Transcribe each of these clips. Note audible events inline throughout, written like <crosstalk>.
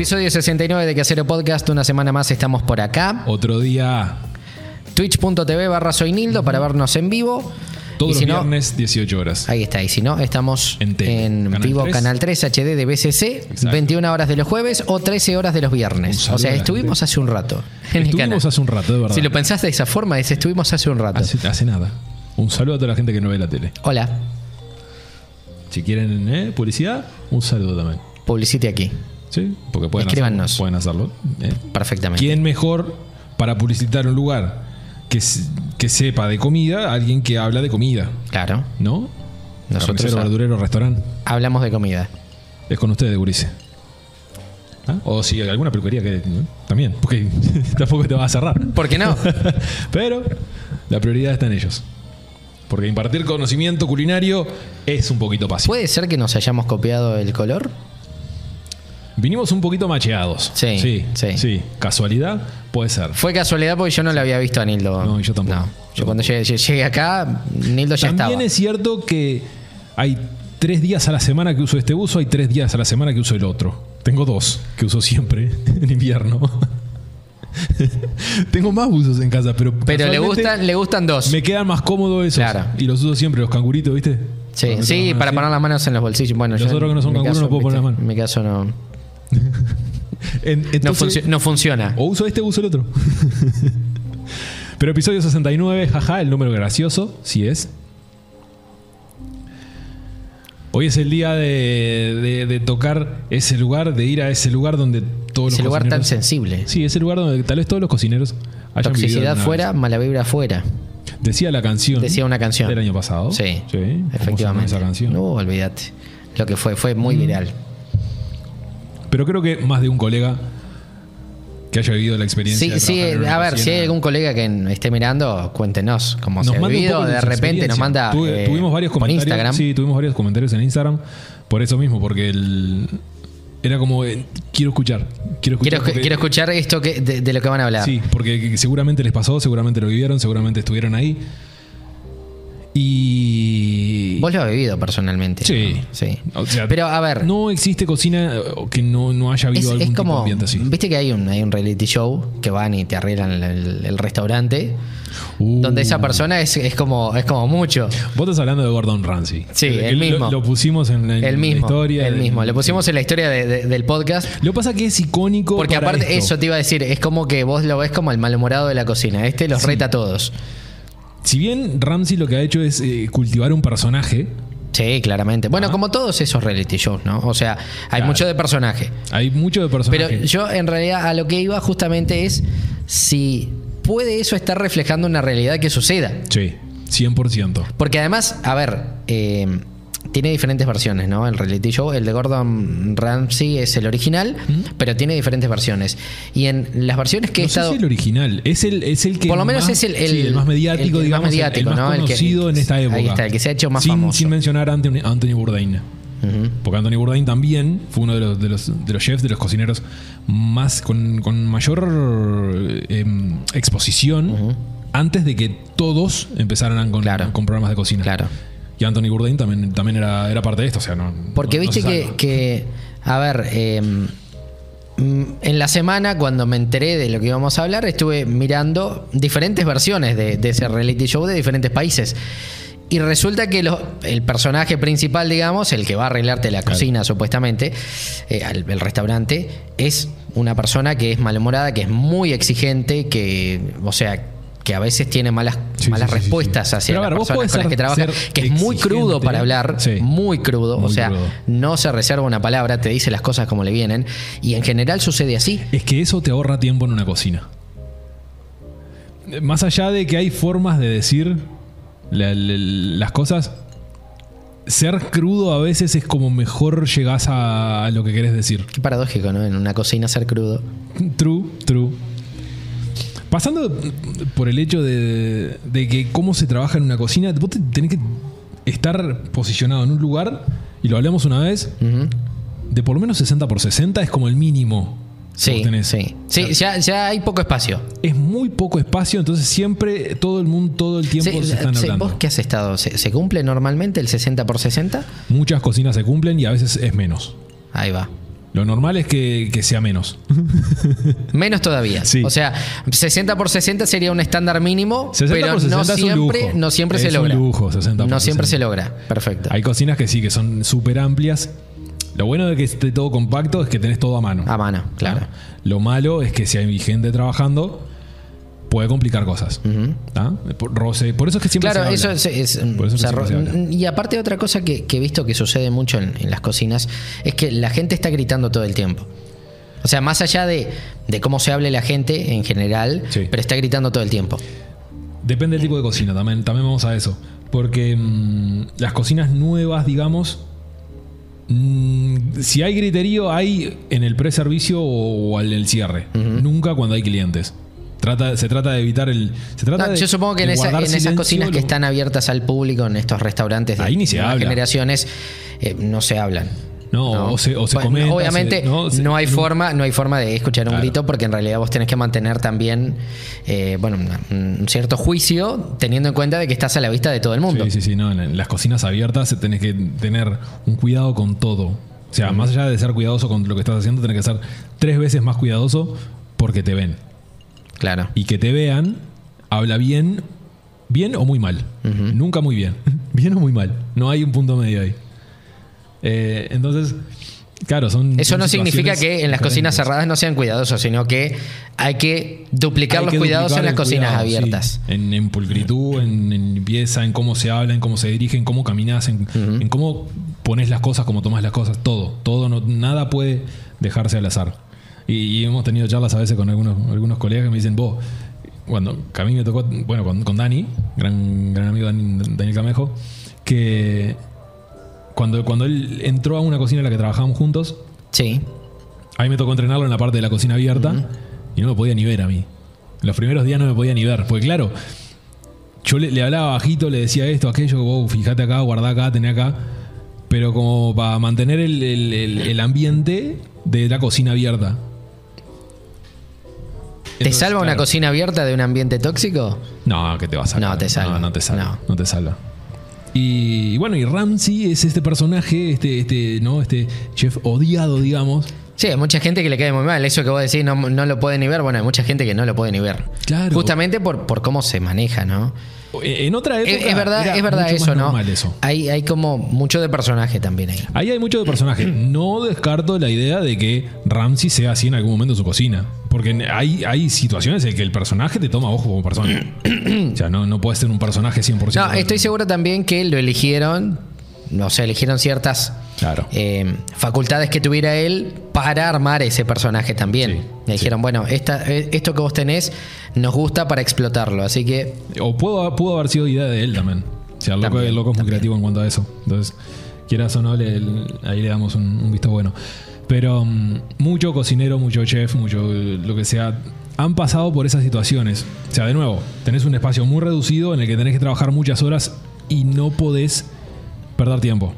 Episodio 69 de Queacero Podcast. Una semana más estamos por acá. Otro día, Twitch.tv barra soy Nildo para vernos en vivo. Todos si los no, viernes, 18 horas. Ahí está. Y si no, estamos En en, tele. Canal vivo 3. Canal 3 HD de BCC, Exacto. 21 horas de los jueves o 13 horas de los viernes. O sea, estuvimos hace un rato en Estuvimos hace un rato, de verdad. Si lo pensaste de esa forma, es estuvimos hace un rato. hace, hace nada. Un saludo a toda la gente que no ve la tele. Hola, Si quieren ¿eh? publicidad, un saludo también. publicite aquí. ¿Sí? Porque pueden Escríbanos. hacerlo. Pueden hacerlo ¿eh? Perfectamente. ¿Quién mejor para publicitar un lugar que, que sepa de comida? Alguien que habla de comida, Claro. ¿no? Nosotros Carnicero, verdurero, restaurante. hablamos de comida. Es con ustedes, Gurice. ¿Ah? O si hay alguna peluquería que. ¿no? También, porque <laughs> tampoco te va a cerrar. ¿Por qué no? <laughs> Pero la prioridad está en ellos. Porque impartir conocimiento culinario es un poquito fácil. ¿Puede ser que nos hayamos copiado el color? Vinimos un poquito macheados. Sí, sí. sí. sí. Casualidad, puede ser. Fue casualidad porque yo no lo había visto a Nildo. No, yo tampoco. No. Yo Yo cuando llegué, llegué acá, Nildo ya También estaba. es cierto que hay tres días a la semana que uso este buzo, hay tres días a la semana que uso el otro. Tengo dos que uso siempre <laughs> en invierno. <laughs> Tengo más buzos en casa, pero. Pero le gustan, le gustan dos. Me quedan más cómodos esos. Claro. Y los uso siempre, los canguritos, ¿viste? Sí, sí, para así. poner las manos en los bolsillos. Bueno, Los yo otros que no son canguros no puedo poner las manos. En mi caso no, <laughs> No, funciona. O uso este o uso el otro. <laughs> Pero episodio 69, jaja, el número gracioso, sí es. Hoy es el día de, de- de tocar ese lugar, de ir a ese lugar donde todos Ese los lugar tan sensible. Sí, ese lugar donde tal vez todos los cocineros hayan Toxicidad fuera, mala vibra fuera. vez. Decía la canción. Decía una canción. Del año pasado. Sí, ¿Cómo se llama efectivamente. Esa canción. No, olvídate. Lo que fue, fue muy viral. Pero creo que más de un colega que haya vivido la experiencia. Sí, sí, a ver, si hay algún colega que esté mirando, cuéntenos cómo Nos se ha vivido. De repente nos manda Tuve- eh, tuvimos varios por comentarios. Instagram. Sí, tuvimos varios comentarios en Instagram. Por eso mismo, porque el, era como, eh, quiero escuchar. Quiero escuchar. Quiero, porque- quiero escuchar esto que, de, de lo que van a hablar. Sí, porque seguramente les pasó, seguramente lo vivieron, seguramente estuvieron ahí. Y. Vos lo has vivido personalmente. Sí. ¿no? sí. O sea, Pero a ver, No existe cocina que no, no haya es, habido algún es tipo de como. ambiente así. Viste que hay un, hay un reality show que van y te arreglan el, restaurante. Uh. Donde esa persona es, es como es como mucho. Vos estás hablando de Gordon Ramsay. Sí, el mismo. Lo, pusimos en la, El la mismo. historia. el mismo. Lo pusimos en la historia de- de- del podcast. Lo que pasa que es icónico. Porque para aparte, esto. eso te iba a decir, es como que vos lo ves como el malhumorado de la cocina. Este los Sí. reta a todos. Si bien Ramsey lo que ha hecho es eh, cultivar un personaje, Sí, claramente. Bueno, como todos esos reality shows, ¿no? O sea, hay Claro. mucho de personaje. hay mucho de personaje. Pero yo en realidad a lo que iba justamente es si puede eso estar reflejando una realidad que suceda. Sí, 100%. Porque además, a ver, eh, tiene diferentes versiones, ¿no? El reality show, el de Gordon Ramsay es el original, pero tiene diferentes versiones. Y en las versiones que no he estado... si el original. Es el, es el que. Por lo menos más- es el- el- sí, el más mediático, el digamos. más mediático, el, más ¿no? El que- conocido en esta ahí época. está, el que se ha hecho más sin, famoso. Sin mencionar a Anthony, Anthony Bourdain. Porque Anthony Bourdain también fue uno de los, de los, de los chefs, de los cocineros más con, con mayor eh, exposición antes de que todos empezaran con, Claro. con programas de cocina. Claro. Y Anthony Bourdain también, también era, era parte de esto. O sea, no, Porque no- viste que, a ver, eh, mm, en la semana cuando me enteré de lo que íbamos a hablar, estuve mirando diferentes versiones de, de ese reality show de diferentes países. Y resulta que lo- el personaje principal, digamos, el que va a arreglarte la Claro. cocina supuestamente, eh, al- el restaurante, es una persona que es malhumorada, que es muy exigente, que, o sea, que a veces tiene malas, Sí, malas sí, respuestas hacia las personas con las que trabaja, que es muy crudo para hablar, Sí. muy crudo, o sea, crudo. no se reserva una palabra, te dice las cosas como le vienen, y en general sucede así. Es que eso te ahorra tiempo en una cocina. Más allá de que hay formas de decir la- la- las cosas, ser crudo a veces es como mejor llegás a, lo que querés decir. Qué paradójico, ¿no? En una cocina ser crudo. True. Pasando por el hecho de, de que cómo se trabaja en una cocina, vos te- tenés que estar posicionado en un lugar, y lo hablamos una vez, de por lo menos 60 por 60 es como el mínimo Sí, tenés- sí. Sí, ya, ya hay poco espacio. Es muy poco espacio, entonces siempre todo el mundo, todo el tiempo Sí, se están sí, hablando. ¿Vos qué has estado? ¿Se, se cumple normalmente el 60 por 60? Muchas cocinas se cumplen y a veces es menos. Ahí va. Lo normal es que, que sea menos. <laughs> Menos todavía. Sí. O sea, 60 por 60 sería un estándar mínimo, 60 pero por 60 no un siempre, lujo. no siempre se Es un logra. lujo, 60 por no siempre 60. se logra. Perfecto. Hay cocinas que sí, que son súper amplias. Lo bueno de que esté todo compacto es que tenés todo a mano. A mano, claro. Lo malo es que si hay gente trabajando, puede complicar cosas. Por, roce- por eso es que siempre Claro, se eso es. es- Por eso o sea, siempre se habla. y aparte, otra cosa que, que he visto que sucede mucho en, en las cocinas es que la gente está gritando todo el tiempo. O sea, más allá de, de cómo se hable la gente en general, Sí. pero está gritando todo el tiempo. Depende del tipo de cocina, también, también vamos a eso. Porque mm, las cocinas nuevas, digamos, mm, si hay griterío, hay en el preservicio o, o al el cierre. Nunca cuando hay clientes. Trata, se trata de evitar el. Se trata No, de- yo supongo que en, esa- en esas cocinas que están abiertas al público, en estos restaurantes de Ahí ni se nuevas habla. generaciones, eh, no se hablan. No, o se- o se Bueno, comenta, Obviamente se- no, se- no hay no- forma, no hay forma de escuchar un Claro. grito porque en realidad vos tenés que mantener también, eh, bueno, un cierto juicio teniendo en cuenta de que estás a la vista de todo el mundo. Sí, sí, sí. No, en las cocinas abiertas tenés que tener un cuidado con todo. O sea, más allá de ser cuidadoso con lo que estás haciendo, tenés que ser tres veces más cuidadoso porque te ven. Claro. y que te vean, habla bien, bien o muy mal. Nunca muy bien. <laughs> bien o muy mal. No hay un punto medio ahí. Eh, entonces, claro, son. Eso son no significa que en las cocinas cerradas no sean cuidadosos, sino que hay que duplicar Hay los que cuidados duplicar en las cocinas cuidado, abiertas. sí. En, en pulcritud, en, en limpieza, en cómo se habla, en cómo se dirige, en cómo caminas, en, en cómo pones las cosas, cómo tomas las cosas, todo. Todo, no, nada puede dejarse al azar. Y, y hemos tenido charlas a veces con algunos, algunos colegas que me dicen, vos, cuando que a mí me tocó, bueno, con, con Dani, gran, gran amigo Dani- Daniel Camejo, que cuando, cuando él entró a una cocina en la que trabajábamos juntos, Sí. a mí me tocó entrenarlo en la parte de la cocina abierta y no me podía ni ver a mí. Los primeros días no me podía ni ver, porque claro, yo le, le hablaba bajito, le decía esto, aquello, wow, fíjate acá, guardá acá, tené acá, pero como para mantener el, el- el- el ambiente de la cocina abierta. ¿Te salva una cocina abierta de un ambiente tóxico? No, que te va a salvar. No te salva. No, no te salva. No. No, te salva. Y, bueno, y Ramsey es este personaje, este, este, ¿no? Este chef odiado, digamos. Sí, hay mucha gente que le cae muy mal. Eso que vos decís no, no lo puede ni ver. Bueno, hay mucha gente que no lo puede ni ver. Claro. Justamente por, por cómo se maneja, ¿no? En otra época. Es, es verdad, era es verdad mucho más eso, ¿no? eso. Hay, hay como mucho de personaje también ahí. Ahí hay mucho de personaje. No descarto la idea de que Ramsey sea así en algún momento en su cocina. Porque hay, hay situaciones en que el personaje te toma ojo como persona. <clears throat> o sea, no, no puede ser un personaje 100%. No, estoy seguro también que lo eligieron, o sea, eligieron ciertas Claro. eh, facultades que tuviera él para armar ese personaje también. Sí, Le dijeron, bueno, esta, eh, esto que vos tenés nos gusta para explotarlo, así que O pudo, pudo haber sido idea de él también. O sea, el loco, También, el loco es muy también. creativo en cuanto a eso. Entonces, quieras o no, le- ahí le damos un, un visto bueno. Pero mm, mucho cocinero, mucho chef, mucho lo que sea, han pasado por esas situaciones. O sea, de nuevo, tenés un espacio muy reducido en el que tenés que trabajar muchas horas y no podés perder tiempo.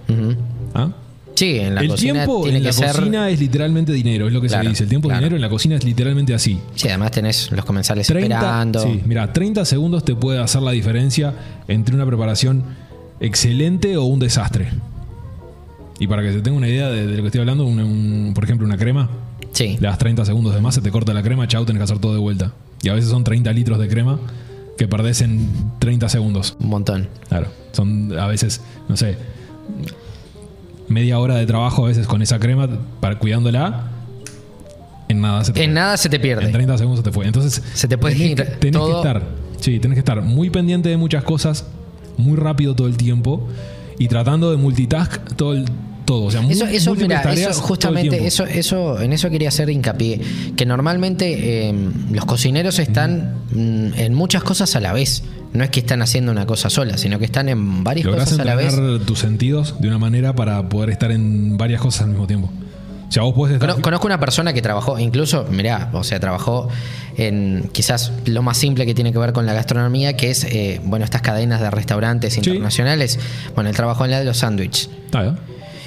¿Ah? Sí, en la el cocina tiempo tiene en que la ser. cocina es literalmente dinero, es lo que Claro, se dice. El tiempo es claro. dinero en la cocina es literalmente así. Sí, además tenés los comensales 30, esperando. sí, mira, 30 segundos te puede hacer la diferencia entre una preparación excelente o un desastre. Y para que se tenga una idea de, de lo que estoy hablando, un- un- por ejemplo, una crema, Sí. le das 30 segundos de más, se te corta la crema, chau, tenés que hacer todo de vuelta. Y a veces son 30 litros de crema que perdés en 30 segundos. Un montón. Claro, son a veces, no sé, media hora de trabajo a veces con esa crema para, cuidándola. En nada se te En fue. nada se te pierde. En 30 segundos se te fue. Entonces, Se te puede tenés, ir que, tenés todo- que estar, sí, tenés que estar muy pendiente de muchas cosas, muy rápido todo el tiempo y tratando de multitask todo el todo, o sea, Eso, eso, mira, eso justamente, eso, eso, en eso quería hacer hincapié. Que normalmente eh, los cocineros están mm, en muchas cosas a la vez. No es que están haciendo una cosa sola, sino que están en varias Lográs cosas a la vez. tus sentidos de una manera para poder estar en varias cosas al mismo tiempo. O sea, vos podés estar Cono- Conozco una persona que trabajó, incluso, mirá, o sea, trabajó en quizás lo más simple que tiene que ver con la gastronomía, que es, eh, bueno, estas cadenas de restaurantes internacionales. Bueno, él trabajó en la de los sándwiches. Ah.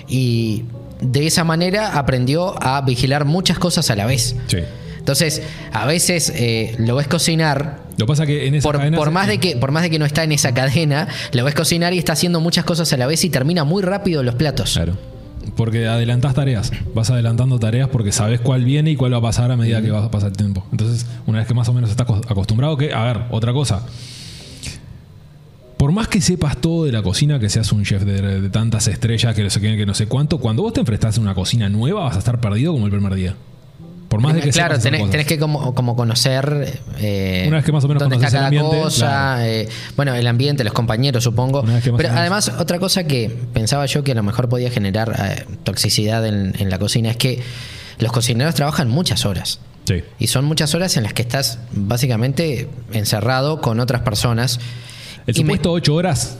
Y de esa manera aprendió a vigilar muchas cosas a la vez. Sí. Entonces, a veces eh, lo ves cocinar. Lo que pasa que en esa Por, cadena por más de que, por más de que no está en esa cadena, lo ves cocinar y está haciendo muchas cosas a la vez y termina muy rápido los platos. Claro. Porque adelantás tareas. Vas adelantando tareas porque sabes cuál viene y cuál va a pasar a medida que va a pasar el tiempo. Entonces, una vez que más o menos estás acos- acostumbrado, que, a ver, otra cosa. Por más que sepas todo de la cocina, que seas un chef de, de tantas estrellas, que no sé qué, que no sé cuánto, cuando vos te enfrentás a una cocina nueva, vas a estar perdido como el primer día. Por más de que claro, tenés, que como, como conocer eh, Una vez que más o menos dónde está conoces el cada ambiente, cosa, claro. eh, bueno, el ambiente, los compañeros, supongo. Una vez que más Pero o menos- además, otra cosa que pensaba yo que a lo mejor podía generar eh, toxicidad en, en la cocina es que los cocineros trabajan muchas horas. Sí. Y son muchas horas en las que estás básicamente encerrado con otras personas. El me- supuesto 8 horas.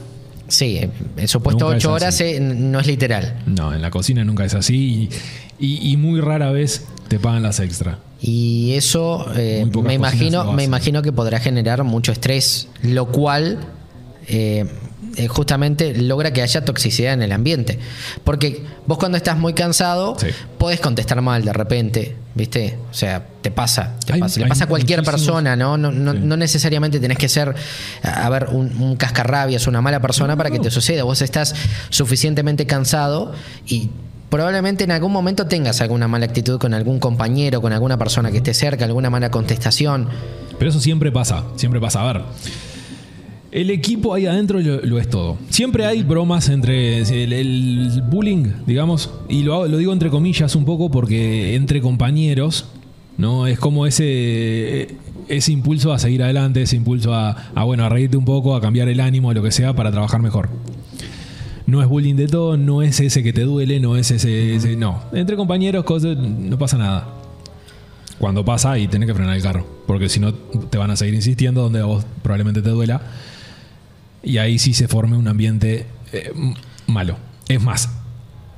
Sí, el supuesto Nunca ocho horas eh, no es literal. No, en la cocina nunca es así. Y, muy rara vez te pagan las extra. Y eso eh, me imagino, me imagino que podrá generar mucho estrés, lo cual eh, eh, justamente logra que haya toxicidad en el ambiente. Porque vos cuando estás muy cansado, Sí. podés contestar mal de repente, ¿viste? O sea, te pasa, te Hay- pasa. le hay pasa a cualquier persona, ¿no? No, no, Sí. no necesariamente tenés que ser, a ver, un, un cascarrabias, una mala persona para que te suceda. Vos estás suficientemente cansado y probablemente en algún momento tengas alguna mala actitud con algún compañero, con alguna persona que esté cerca, alguna mala contestación. Pero eso siempre pasa, siempre pasa. A ver, el equipo ahí adentro lo, es todo. Siempre hay bromas entre el, el bullying, digamos, y lo, lo digo entre comillas un poco porque entre compañeros, ¿no? Es como ese, ese impulso a seguir adelante, ese impulso a, bueno, a reírte un poco, a cambiar el ánimo, lo que sea, para trabajar mejor. No es bullying de todo, no es ese que te duele, no es ese, ese- no. Entre compañeros, cosas, no pasa nada. Cuando pasa y tenés que frenar el carro, porque si no te van a seguir insistiendo donde a vos probablemente te duela. Y ahí sí se forme un ambiente eh, malo. Es más,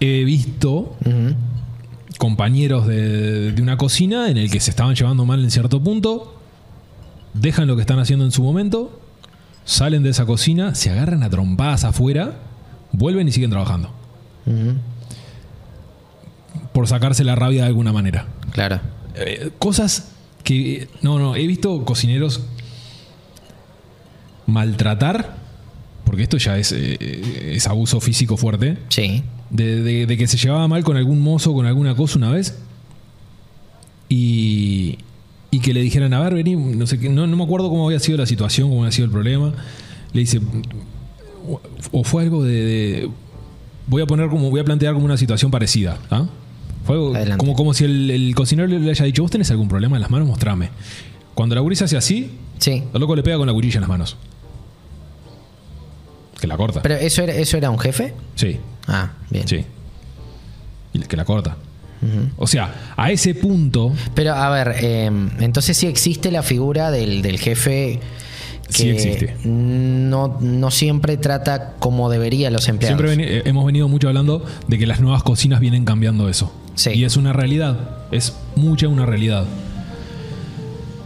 he visto compañeros de, de una cocina en el que se estaban llevando mal en cierto punto, dejan lo que están haciendo en su momento, salen de esa cocina, se agarran a trompadas afuera, vuelven y siguen trabajando. Por sacarse la rabia de alguna manera. Claro. Eh, cosas que. No, no, he visto cocineros maltratar, porque esto ya es, eh, es abuso físico fuerte, Sí. de, de- de que se llevaba mal con algún mozo, con alguna cosa una vez, y, y que le dijeran, a ver, vení, no sé qué, no, no me acuerdo cómo había sido la situación, cómo había sido el problema. Le dice, o- fue algo de, de- voy a poner como, voy a plantear como una situación parecida. ¿ah? Fue algo como, como si el, el cocinero le haya dicho, vos tenés algún problema en las manos, mostrame. Cuando la gurisa hace así, Sí. el loco le pega con la cuchilla en las manos. Que la corta. Pero eso era, eso era un jefe? sí, Ah, bien. sí. Y que la corta. O sea, a ese punto, Pero a ver, eh, entonces sí existe la figura del, del jefe que Sí existe. No, no siempre trata como debería los empleados. siempre eh, hemos venido mucho hablando de que las nuevas cocinas vienen cambiando eso. Sí. Y es una realidad. Es mucha una realidad.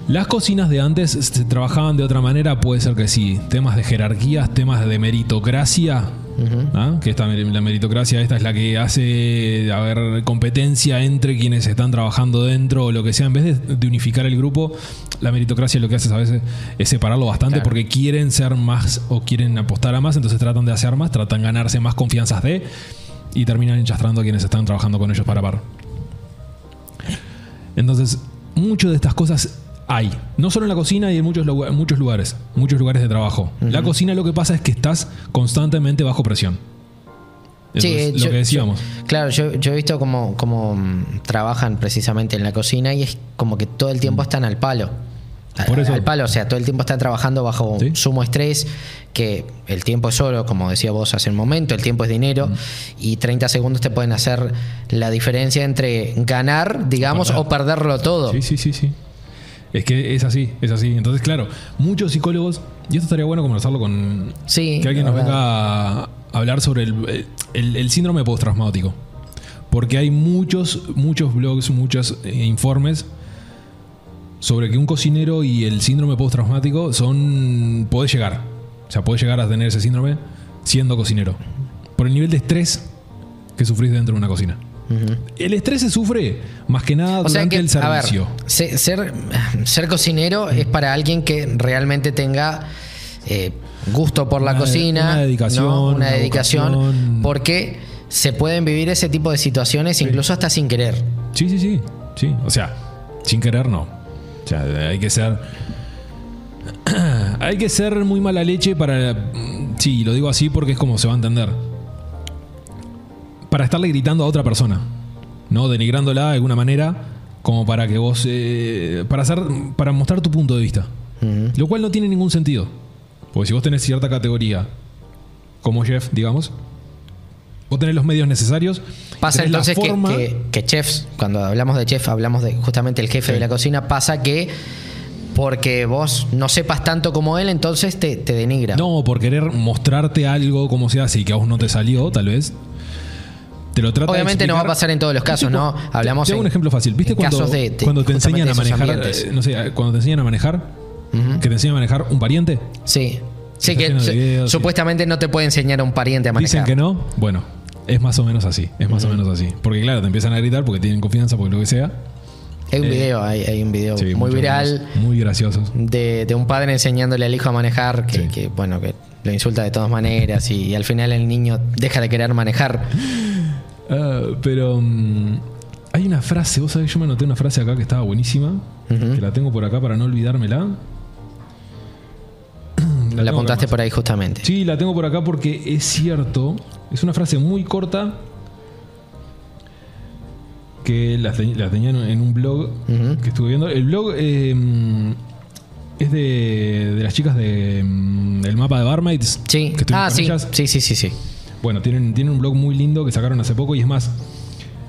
Las cocinas de antes se trabajaban de otra manera, puede ser que sí. Temas de jerarquías, temas de meritocracia. ¿Ah? Que esta, la meritocracia esta es la que hace haber competencia entre quienes están trabajando dentro o lo que sea. En vez de, de unificar el grupo, la meritocracia lo que hace a veces es separarlo bastante Claro. porque quieren ser más o quieren apostar a más, entonces tratan de hacer más, tratan de ganarse más confianzas de y terminan enchastrando a quienes están trabajando con ellos para par. Entonces, mucho de estas cosas hay. No solo en la cocina y en muchos, muchos lugares. Muchos lugares de trabajo. La cocina lo que pasa es que estás constantemente bajo presión. Eso Sí, es lo yo- que decíamos. yo- claro, yo, yo he visto cómo, cómo, mm, trabajan precisamente en la cocina y es como que todo el tiempo están al palo. Por eso- Al palo, o sea, todo el tiempo están trabajando bajo Sí. sumo estrés, que el tiempo es oro, como decía vos hace un momento, el tiempo es dinero, Mm. y 30 segundos te pueden hacer la diferencia entre ganar, digamos, perder. o perderlo todo. Sí, sí, sí, sí. Es que es así, es así. Entonces, claro, muchos psicólogos, y esto estaría bueno conversarlo con Sí, que alguien nos venga a hablar sobre el, el- el síndrome postraumático. Porque hay muchos, muchos blogs, muchos eh, informes sobre que un cocinero y el síndrome postraumático son. puede llegar. O sea, puede llegar a tener ese síndrome siendo cocinero. Por el nivel de estrés que sufrís dentro de una cocina. El estrés se sufre más que nada O sea durante que, el a ver, servicio. se- ser, ser cocinero es para alguien que realmente tenga eh, gusto por la cocina, una dedicación, ¿no? una una dedicación, vocación. porque se pueden vivir ese tipo de situaciones incluso hasta sin querer. Sí, sí, sí. Sí, o sea, sin querer no. O sea, hay que ser. <clears throat> hay que ser muy mala leche para. Sí, lo digo así porque es como se va a entender. Para estarle gritando a otra persona, ¿no? Denigrándola de alguna manera, como para que vos. eh, para hacer. para mostrar tu punto de vista. Lo cual no tiene ningún sentido. Porque si vos tenés cierta categoría, como chef, digamos, vos tenés los medios necesarios. Pasa entonces que, que- que chefs, cuando hablamos de chef, hablamos de justamente el jefe Sí. de la cocina, pasa que porque vos no sepas tanto como él, entonces te, te denigra. No, por querer mostrarte algo como se hace y que a vos no te salió, tal vez. Te lo trata de Obviamente no va a pasar en todos los casos, ¿Viste ¿no? Hablamos Te hago en- un ejemplo fácil. ¿Viste cuando, casos de- de- cuando te enseñan a manejar, eh, no sé, cuando te enseñan a manejar, que te enseñan a manejar un pariente? Sí. Sí, que sí. supuestamente no te puede enseñar a un pariente a manejar. Dicen que no. Bueno, es más o menos así. Es más o menos así. Porque claro, te empiezan a gritar porque tienen confianza, porque lo que sea. Hay un Eh, video, hay, hay un video Sí, muy viral Muy graciosos. de, de un padre enseñándole al hijo a manejar, que, Sí. que, bueno, que lo insulta de todas maneras y, y al final el niño deja de querer manejar. Ah, pero mm, hay una frase, vos sabés, yo me anoté una frase acá que estaba buenísima, que la tengo por acá para no olvidármela. <clears throat> La, tengo apuntaste por ahí justamente. Sí, la tengo por acá porque es cierto, es una frase muy corta que la, la tenía en- un blog que estuve viendo. El blog eh, es de, de las chicas de mm, el mapa de Barmaids. Sí. que Ah, sí. ellas. sí. Sí, sí, sí. Bueno, tienen, tienen un blog muy lindo que sacaron hace poco y es más,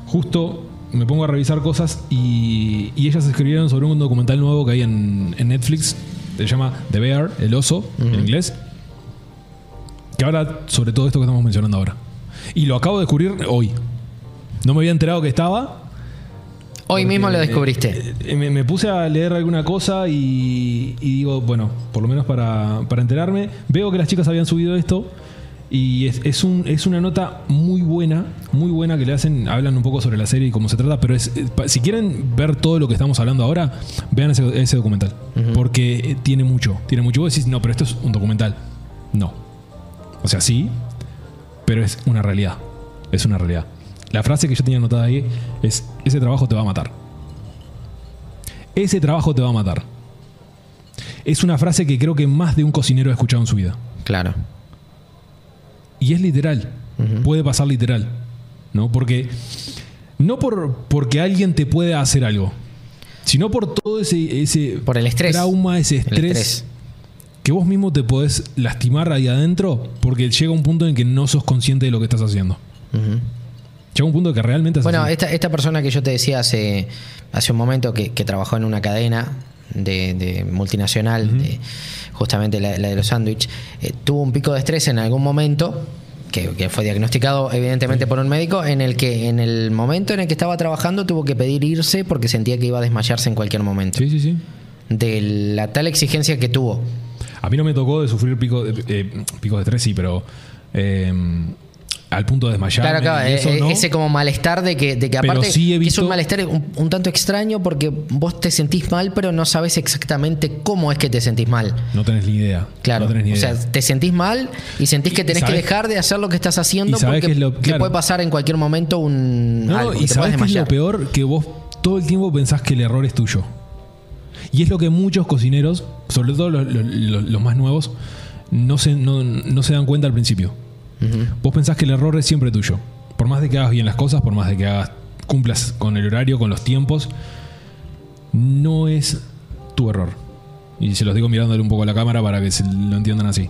justo me pongo a revisar cosas y, y ellas escribieron sobre un documental nuevo que hay en, en Netflix, se llama The Bear, el oso, en inglés, que habla sobre todo esto que estamos mencionando ahora. Y lo acabo de descubrir hoy. No me había enterado que estaba. Hoy mismo lo descubriste. eh, me, me puse a leer alguna cosa y, y digo, bueno, por lo menos para, para enterarme, veo que las chicas habían subido esto y es, es un, es una nota muy buena, muy buena que le hacen, hablan un poco sobre la serie y cómo se trata, pero es, eh, si quieren ver todo lo que estamos hablando ahora, vean ese, ese documental, porque eh, tiene mucho, tiene mucho. Vos decís, no, pero esto es un documental. No. O sea, sí, pero es una realidad. Es una realidad. La frase que yo tenía anotada ahí es, ese trabajo te va a matar. Ese trabajo te va a matar. Es una frase que creo que más de un cocinero ha escuchado en su vida. Claro. Y es literal. Puede pasar literal. ¿No? Porque. No por, porque alguien te puede hacer algo. Sino por todo ese, ese Por el estrés. trauma, ese El estrés, que vos mismo te podés lastimar ahí adentro porque llega un punto en que no sos consciente de lo que estás haciendo. Ujú. Llega un punto que realmente Bueno, esta, esta persona que yo te decía hace, hace un momento que, que trabajó en una cadena de, de multinacional, de- justamente la, la de los sándwiches, eh, tuvo un pico de estrés en algún momento. Que, que fue diagnosticado evidentemente por un médico en el que en el momento en el que estaba trabajando tuvo que pedir irse porque sentía que iba a desmayarse en cualquier momento Sí, sí, sí. de la tal exigencia que tuvo A mí no me tocó de sufrir pico de, eh, picos de estrés, sí, pero eh, al punto de desmayar. Claro, claro, eh, eh, ese como malestar de que, de que Pero aparte sí que es un malestar un, un tanto extraño porque vos te sentís mal, pero no sabes exactamente cómo es que te sentís mal. No tenés ni idea. Claro, No tenés ni o idea. sea, te sentís mal y sentís que tenés que dejar de hacer lo que estás haciendo ¿Y sabes porque es lo- te puede pasar en cualquier momento un No, algo, y sabes qué es lo peor que vos todo el tiempo pensás que el error es tuyo. Y es lo que muchos cocineros, sobre todo los- los más nuevos, no se, no, no se dan cuenta al principio. Vos pensás que el error es siempre tuyo. Por más de que hagas bien las cosas, por más de que hagas, cumplas con el horario, con los tiempos, no es tu error. Y se los digo mirándole un poco a la cámara para que se lo entiendan así.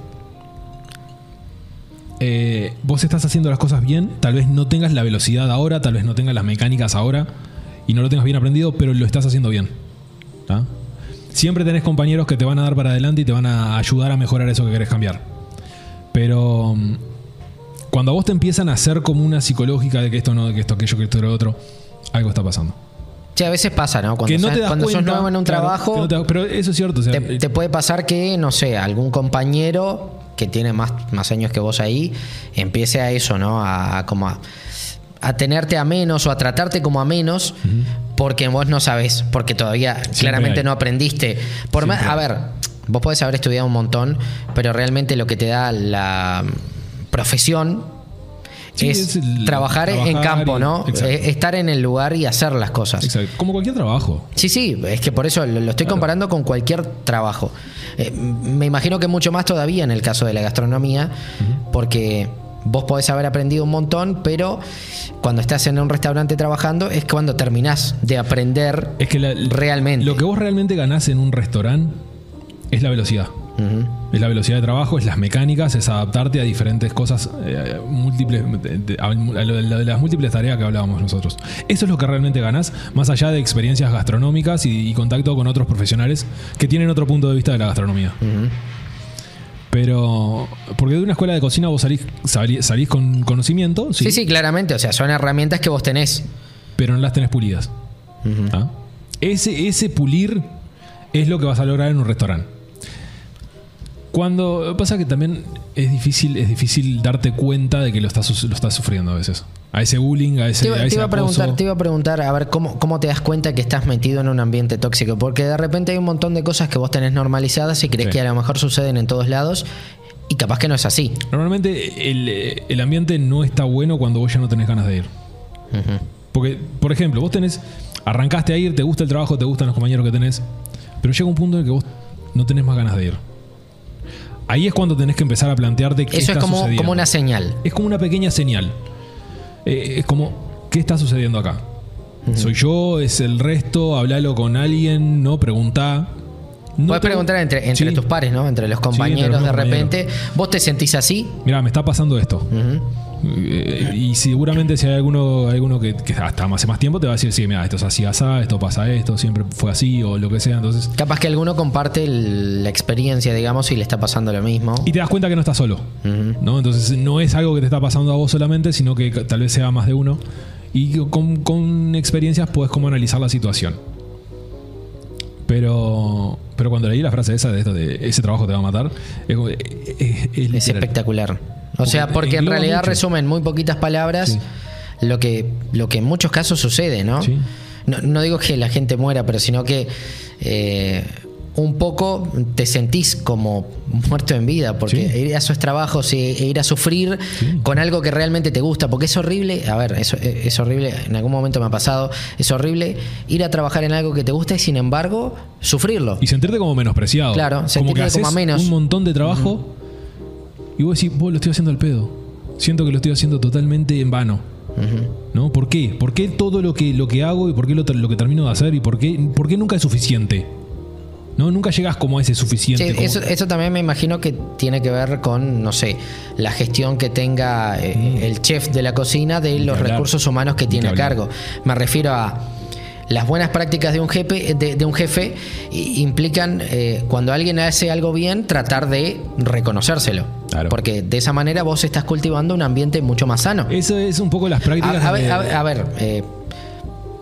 Eh, vos estás haciendo las cosas bien, tal vez no tengas la velocidad ahora, tal vez no tengas las mecánicas ahora y no lo tengas bien aprendido, pero lo estás haciendo bien. Siempre tenés compañeros que te van a dar para adelante y te van a ayudar a mejorar eso que querés cambiar. Pero mm, cuando a vos te empiezan a hacer como una psicológica de que esto no, de que esto, aquello, que esto, lo otro, algo está pasando. Sí, a veces pasa, ¿no? Cuando, que no sos- te das cuando sos cuenta, nuevo en un claro, trabajo, no das- pero eso es cierto. o sea, te, te puede pasar que, no sé, algún compañero que tiene más, más años que vos ahí, empiece a eso, ¿no? A, a como a, a tenerte a menos o a tratarte como a menos porque vos no sabés, porque todavía claramente hay. no aprendiste. Por más, a ver, vos podés haber estudiado un montón, pero realmente lo que te da la profesión Sí, es, trabajar, en campo, y- ¿no? exacto. Eh, Estar en el lugar y hacer las cosas. Exacto. Como cualquier trabajo. Sí, sí, es que por eso lo, lo estoy comparando con cualquier trabajo. Eh, me imagino que mucho más todavía en el caso de la gastronomía, porque vos podés haber aprendido un montón, pero cuando estás en un restaurante trabajando es cuando terminás de aprender Es que la- realmente. lo que vos realmente ganás en un restaurante es la velocidad. Es la velocidad de trabajo, es las mecánicas, es adaptarte a diferentes cosas, eh, múltiples, a lo de las múltiples tareas que hablábamos nosotros. Eso es lo que realmente ganás, más allá de experiencias gastronómicas y, y contacto con otros profesionales que tienen otro punto de vista de la gastronomía. Pero, porque de una escuela de cocina vos salís, salís, salís con conocimiento, sí, Sí, sí, claramente. O sea, son herramientas que vos tenés. pero no las tenés pulidas. ¿Ah? ese, ese pulir es lo que vas a lograr en un restaurante. Cuando pasa que también es difícil, es difícil darte cuenta de que lo estás, lo estás sufriendo a veces. A ese bullying, a ese, Te, iba- a te ese iba a preguntar, te iba a preguntar, a ver, ¿cómo, ¿cómo te das cuenta que estás metido en un ambiente tóxico? Porque de repente hay un montón de cosas que vos tenés normalizadas y crees Sí. que a lo mejor suceden en todos lados y capaz que no es así. Normalmente el, el ambiente no está bueno cuando vos ya no tenés ganas de ir. Porque, por ejemplo, vos tenés, arrancaste a ir, te gusta el trabajo, te gustan los compañeros que tenés, pero llega un punto en el que vos no tenés más ganas de ir. Ahí es cuando tenés que empezar a plantearte qué Eso está es como, sucediendo. como una señal. Es como una pequeña señal. Eh, es como, ¿qué está sucediendo acá? ¿Soy yo? ¿Es el resto? Hablalo con alguien, no preguntá. No Puedes preguntar entre, entre Sí. tus pares, ¿no? Entre los compañeros los de compañeros. repente. ¿Vos te sentís así? Mira, me está pasando esto. Eh, y seguramente si hay alguno, alguno que, que hasta hace más tiempo te va a decir, sí, mira, esto es así, así, esto pasa esto, siempre fue así o lo que sea. Entonces, Capaz que alguno comparte el- la experiencia, digamos, y le está pasando lo mismo. y te das cuenta que no estás solo. ¿no? Entonces no es algo que te está pasando a vos solamente, sino que tal vez sea más de uno. Y con, con experiencias puedes como analizar la situación. Pero, pero cuando leí la frase esa de esto de ese trabajo te va a matar, es, como- es- es Es literal. espectacular. O sea, Porque en realidad mucho. resume en muy poquitas palabras lo, que, lo que en muchos casos sucede, ¿no? Sí. No, no digo que la gente muera, pero sino que eh, un poco te sentís como muerto en vida, porque Sí. ir a esos trabajos e ir a sufrir Sí. con algo que realmente te gusta, porque es horrible, a ver, es, es horrible, en algún momento me ha pasado, es horrible ir a trabajar en algo que te gusta y sin embargo sufrirlo. Y sentirte como menospreciado. Claro, como sentirte que como haces a menos. un montón de trabajo y vos decís, vos lo estoy haciendo al pedo. Siento que lo estoy haciendo totalmente en vano. ¿No? ¿Por qué? ¿Por qué todo lo que, lo que hago y por qué lo, lo que termino de hacer y por qué, por qué nunca es suficiente? ¿No? Nunca llegas como a ese suficiente. Sí, como- eso, eso también me imagino que tiene que ver con, no sé, la gestión que tenga eh, el chef de la cocina de los recursos humanos que tiene a cargo. Me refiero a las buenas prácticas de un jefe, de, de un jefe implican eh, cuando alguien hace algo bien, tratar de reconocérselo. Claro. Porque de esa manera vos estás cultivando un ambiente mucho más sano. Eso es un poco las prácticas A, a ver, de- a ver, a ver, eh,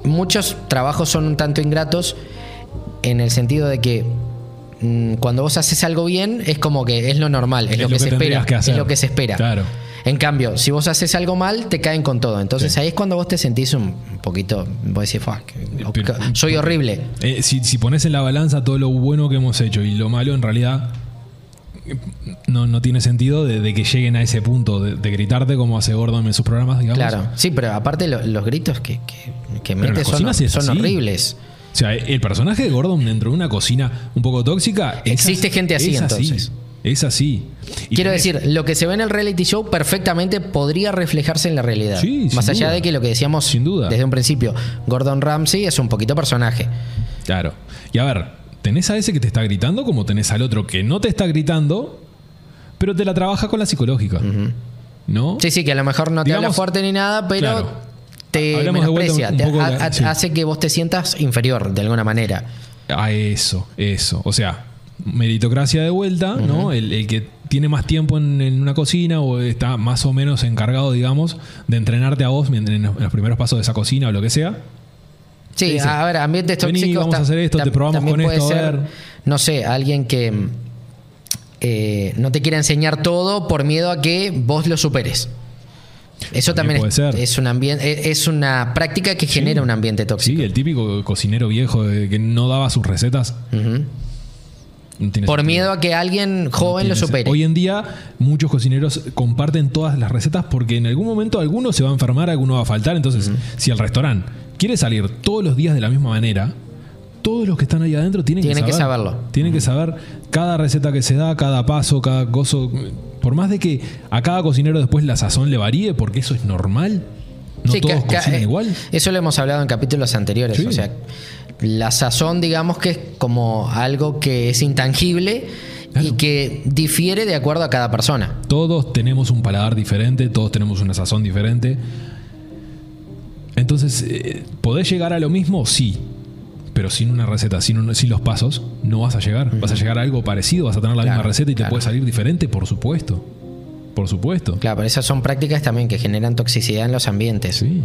muchos trabajos son un tanto ingratos en el sentido de que mm, cuando vos haces algo bien es como que es lo normal, es, Es lo, lo que, que se espera, que es lo que se espera. Claro. En cambio, si vos haces algo mal, te caen con todo. Entonces Sí. ahí es cuando vos te sentís un poquito, vos decís, "Fuck, Pero- soy horrible. Eh, si, si pones en la balanza todo lo bueno que hemos hecho y lo malo, en realidad eh, no, no tiene sentido de, de que lleguen a ese punto de, de gritarte como hace Gordon en sus programas, digamos. Claro, sí, pero aparte lo- los gritos que, que, que son, son horribles. O sea, el personaje de Gordon dentro de una cocina un poco tóxica. es Existe gente así, es entonces. Es así. Y Quiero tenés- decir, lo que se ve en el reality show perfectamente podría reflejarse en la realidad. Sí, Más allá duda. de que lo que decíamos Sin duda. desde un principio, Gordon Ramsay es un poquito personaje. Claro. Y a ver, tenés a ese que te está gritando como tenés al otro que no te está gritando, pero te la trabaja con la psicológica. ¿No? Sí, sí, que a lo mejor no te Digamos- habla fuerte ni nada, pero Claro. te menosprecia, un te de sí. hace que vos te sientas inferior de alguna manera. A eso, eso. O sea, meritocracia de vuelta, ¿no? El, el que tiene más tiempo en, en una cocina o está más o menos encargado, digamos, de entrenarte a vos en, en los primeros pasos de esa cocina o lo que sea. Sí, Dice, a ver, ambientes "Vení, tóxicos. vamos a hacer esto, te probamos con puede esto, a ver. No sé, alguien que mm, eh, no te quiera enseñar todo por miedo a que vos lo superes. Eso también, puede es, ser. es un ambiente, es una práctica que genera un ambiente tóxico. Sí, el típico cocinero viejo de que no daba sus recetas. No tiene Por sentido. miedo a que alguien joven lo supere. Hoy en día muchos cocineros comparten todas las recetas porque en algún momento alguno se va a enfermar, alguno va a faltar. Entonces, si el restaurante quiere salir todos los días de la misma manera, todos los que están ahí adentro tienen, Tienen que, que saber, saberlo. Tienen que saber cada receta que se da, cada paso, cada coso. Por más de que a cada cocinero después la sazón le varíe, porque eso es normal. No Sí, todos cocinan igual. Eso lo hemos hablado en capítulos anteriores. Sí. O sea, la sazón, digamos que es como algo que es intangible y que difiere de acuerdo a cada persona. Todos tenemos un paladar diferente, todos tenemos una sazón diferente. Entonces, eh, ¿podés llegar a lo mismo? Sí. Pero sin una receta, sin, un- sin los pasos, no vas a llegar. Vas a llegar a algo parecido, vas a tener la Claro, misma receta y te puede salir diferente, por supuesto. Por supuesto. Claro, pero esas son prácticas también que generan toxicidad en los ambientes. Sí.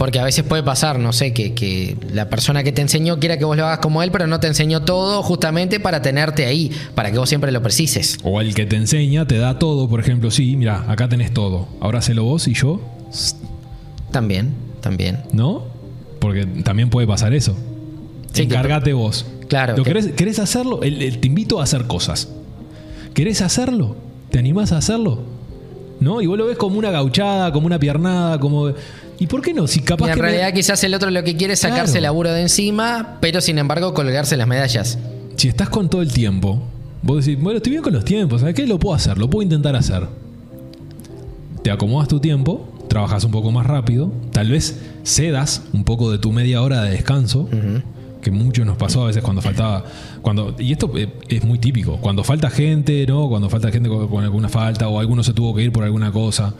Porque a veces puede pasar, no sé, que, que la persona que te enseñó quiera que vos lo hagas como él, pero no te enseñó todo justamente para tenerte ahí, para que vos siempre lo precises. O el que te enseña, te da todo, por ejemplo, sí, mira, acá tenés todo. Ahora hacelo vos y yo, También, también. ¿no? Porque también puede pasar eso. Sí, que- Encárgate vos. Claro, ¿Lo que- querés, querés hacerlo? El- el- te invito a hacer cosas. ¿Querés hacerlo? ¿Te animás a hacerlo? ¿No? Y vos lo ves como una gauchada, como una piernada, como... ¿Y por qué no? Si capaz Y en que me- realidad quizás el otro lo que quiere es sacarse el laburo de encima, pero sin embargo colgarse las medallas. Si estás con todo el tiempo, vos decís, bueno, estoy bien con los tiempos, ¿sabes qué? Lo puedo hacer, lo puedo intentar hacer. Te acomodas tu tiempo, trabajas un poco más rápido, tal vez cedas un poco de tu media hora de descanso, que mucho nos pasó a veces cuando faltaba, cuando y esto eh, es muy típico, cuando falta gente, ¿no? Cuando falta gente con, con alguna falta o alguno se tuvo que ir por alguna cosa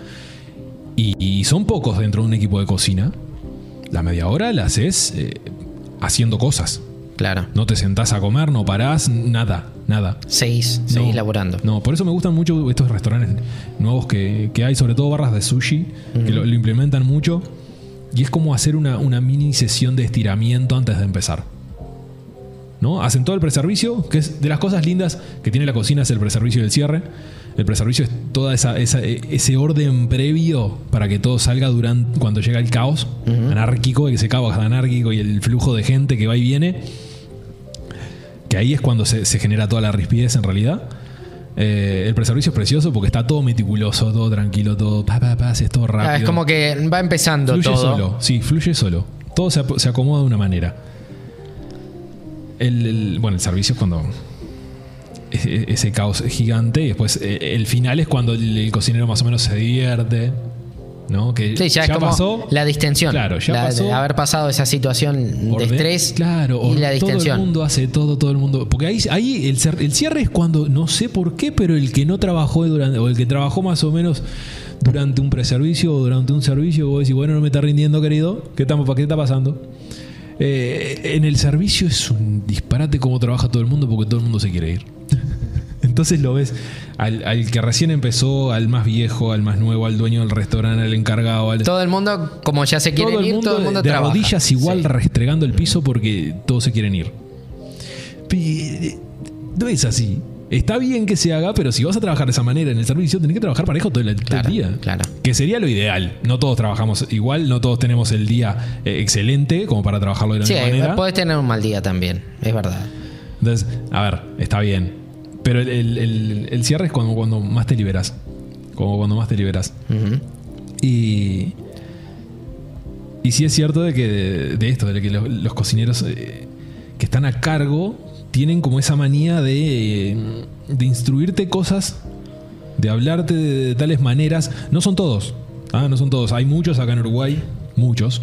y, y son pocos dentro de un equipo de cocina, la media hora la haces eh, haciendo cosas. Claro. No te sentás a comer, no parás, nada, nada. Seis, seguís No, laburando. No, por eso me gustan mucho estos restaurantes nuevos que, que hay, sobre todo barras de sushi, que lo, lo implementan mucho. Y es como hacer una, una mini sesión de estiramiento antes de empezar. ¿No? Hacen todo el preservicio, que es de las cosas lindas que tiene la cocina, es el preservicio y el cierre. El preservicio es toda esa, esa- e- ese orden previo para que todo salga durante cuando llega el caos anárquico, ese caos anárquico y el flujo de gente que va y viene que ahí es cuando se, se genera toda la rispidez en realidad. Eh, el preservicio es precioso porque está todo meticuloso, todo tranquilo, todo pa, pa, pa, es todo rápido. Ah, es como que va empezando fluye todo. solo, sí, fluye solo. Todo se, se acomoda de una manera. El, el- bueno, el servicio es cuando ese caos gigante y después eh, el final es cuando el, el cocinero más o menos se divierte, ¿no? Que Sí, ya, es como pasó. la distensión. Claro, ya La- pasó. de haber pasado esa situación de estrés claro, y la Todo distensión. el mundo hace todo, todo el mundo. Porque ahí, ahí el cierre es cuando, no sé por qué, pero el que no trabajó durante, o el que trabajó más o menos durante un preservicio o durante un servicio, vos decís, bueno, no me está rindiendo, querido. ¿Qué, estamos, ¿Qué está pasando? Eh, en el servicio es un disparate cómo trabaja todo el mundo porque todo el mundo se quiere ir. Entonces lo ves al, al que recién empezó, al más viejo, al más nuevo, al dueño del restaurante, al encargado, al, Todo el mundo, como ya se el ir, mundo todo el mundo de trabaja. rodillas igual Sí. restregando el piso porque todos se quieren ir. No es así. Está bien que se haga, pero si vas a trabajar de esa manera en el servicio, tenés que trabajar parejo todo el, Claro, día. claro. Que sería lo ideal. No todos trabajamos igual, no todos tenemos el día eh, excelente como para trabajarlo de la Sí, misma manera. podés tener un mal día también, es verdad. Entonces, a ver, está bien. Pero el, el- el- el cierre es cuando, cuando más te liberas. Como cuando más te liberas. Y. Y sí es cierto de que de, de esto, de que los, los cocineros eh, que están a cargo tienen como esa manía de, de instruirte cosas, de hablarte de, de tales maneras. No son todos, ah, no son todos. Hay muchos acá en Uruguay, muchos,